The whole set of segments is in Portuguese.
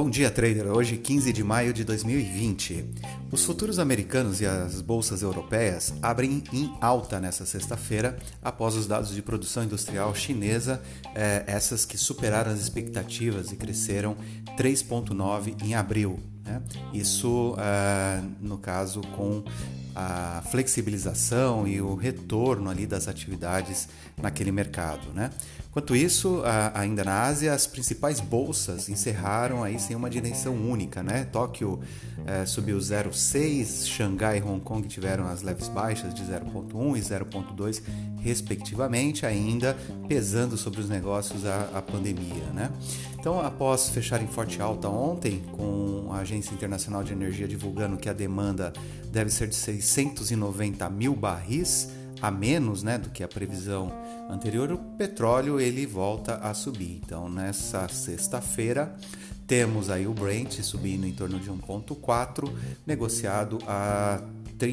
Bom dia, trader. Hoje, 15 de maio de 2020. Os futuros americanos e as bolsas europeias abrem em alta nesta sexta-feira após os dados de produção industrial chinesa, eh, essas que superaram as expectativas e cresceram 3,9 em abril. Né? Isso, eh, no caso, com a flexibilização e o retorno ali das atividades naquele mercado, né? Enquanto isso, ainda na Ásia, as principais bolsas encerraram aí sem uma direção única, né? Tóquio é, subiu 0,6, Xangai e Hong Kong tiveram as leves baixas de 0,1 e 0,2 respectivamente, ainda pesando sobre os negócios a, a pandemia, né? Então, após fechar em forte alta ontem, com a Agência Internacional de Energia divulgando que a demanda deve ser de 690 mil barris, a menos né, do que a previsão anterior, o petróleo ele volta a subir. Então, nessa sexta-feira, temos aí o Brent subindo em torno de 1,4, negociado a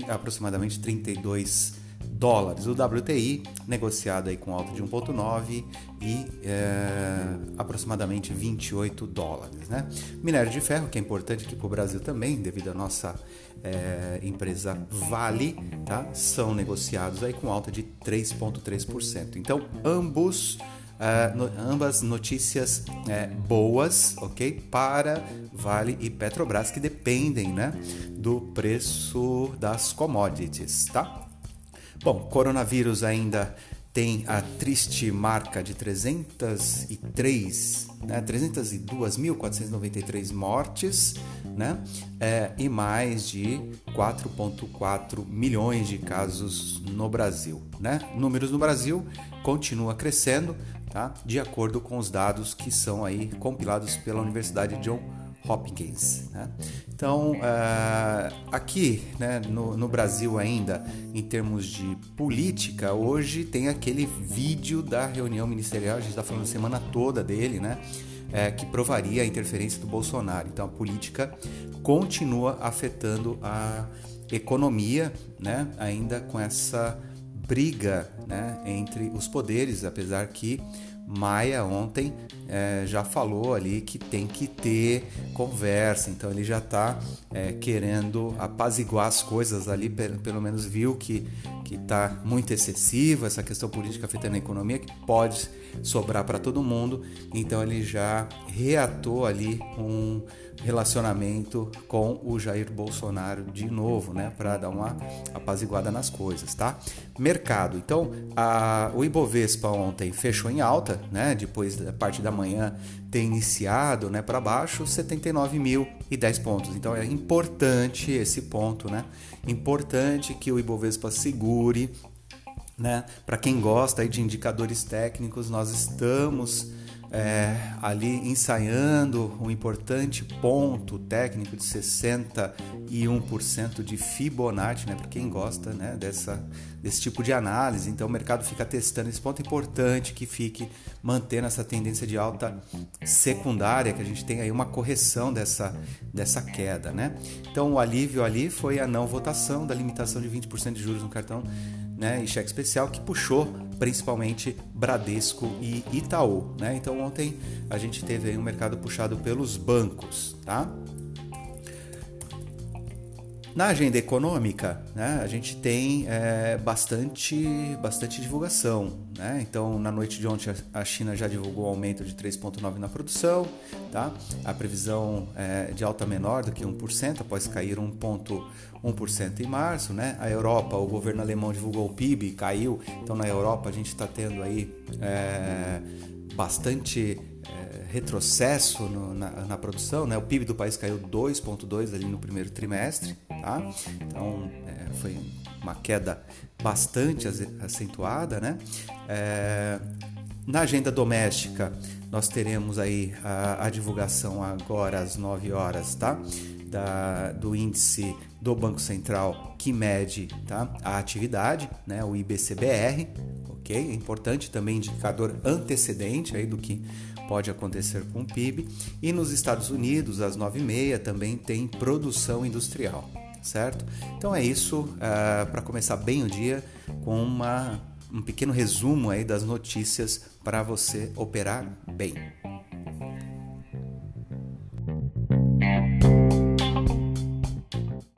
aproximadamente 32 dólares. O WTI negociado aí com alta de 1,9 e é, aproximadamente 28 dólares. Né? Minério de ferro, que é importante aqui para o Brasil também, devido à nossa é, empresa Vale, tá? são negociados aí com alta de 3,3%. Então, ambos. Uh, no, ambas notícias é, boas, ok? Para Vale e Petrobras, que dependem né, do preço das commodities, tá? Bom, coronavírus ainda tem a triste marca de 303, né, 302.493 mortes, né, é, e mais de 4,4 milhões de casos no Brasil, né? Números no Brasil continua crescendo, tá? De acordo com os dados que são aí compilados pela Universidade John Hopkins. Né? Então, uh, aqui né, no, no, Brasil ainda, em termos de política, hoje tem aquele vídeo da reunião ministerial, a gente está falando a semana toda dele, né? É, que provaria a interferência do Bolsonaro. Então, a política continua afetando a economia, né? ainda com essa briga né? entre os poderes, apesar que Maia ontem é, já falou ali que tem que ter conversa, então ele já está é, querendo apaziguar as coisas ali, pelo menos viu que está muito excessiva essa questão política afetando a economia, que pode sobrar para todo mundo, então ele já reatou ali um relacionamento com o Jair Bolsonaro de novo, né, para dar uma apaziguada nas coisas, tá? Mercado, então a, o Ibovespa ontem fechou em alta, né, depois da parte da manhã ter iniciado, né, para baixo, 79.010 pontos. Então é importante esse ponto, né? Importante que o Ibovespa segure, né? Para quem gosta de indicadores técnicos, nós estamos é, ali ensaiando um importante ponto técnico de 61% de Fibonacci, né, para quem gosta né, dessa, desse tipo de análise. Então o mercado fica testando esse ponto importante que fique mantendo essa tendência de alta secundária, que a gente tem aí uma correção dessa, dessa queda. Né? Então o alívio ali foi a não votação da limitação de 20% de juros no cartão né, e cheque especial que puxou principalmente Bradesco e Itaú. Né? Então ontem a gente teve aí um mercado puxado pelos bancos. Tá? Na agenda econômica, né, a gente tem é, bastante, bastante divulgação. Né? Então, na noite de ontem, a China já divulgou um aumento de 3,9% na produção. Tá? A previsão é de alta menor do que 1%, após cair 1,1% em março. Né? A Europa, o governo alemão divulgou o PIB, caiu. Então, na Europa, a gente está tendo aí é, bastante é, retrocesso no, na, na, produção, né? O PIB do país caiu 2,2 ali no primeiro trimestre, tá? Então é, foi uma queda bastante acentuada, né? É, na agenda doméstica nós teremos aí a, a, divulgação agora às 9 horas, tá? Da, do índice do Banco Central que mede tá? a atividade, né? O IBCBR, ok? É importante também indicador antecedente aí do que pode acontecer com o PIB. E nos Estados Unidos, às 9h30, também tem produção industrial, certo? Então é isso, uh, ah, para começar bem o dia, com uma, um pequeno resumo aí das notícias para você operar bem.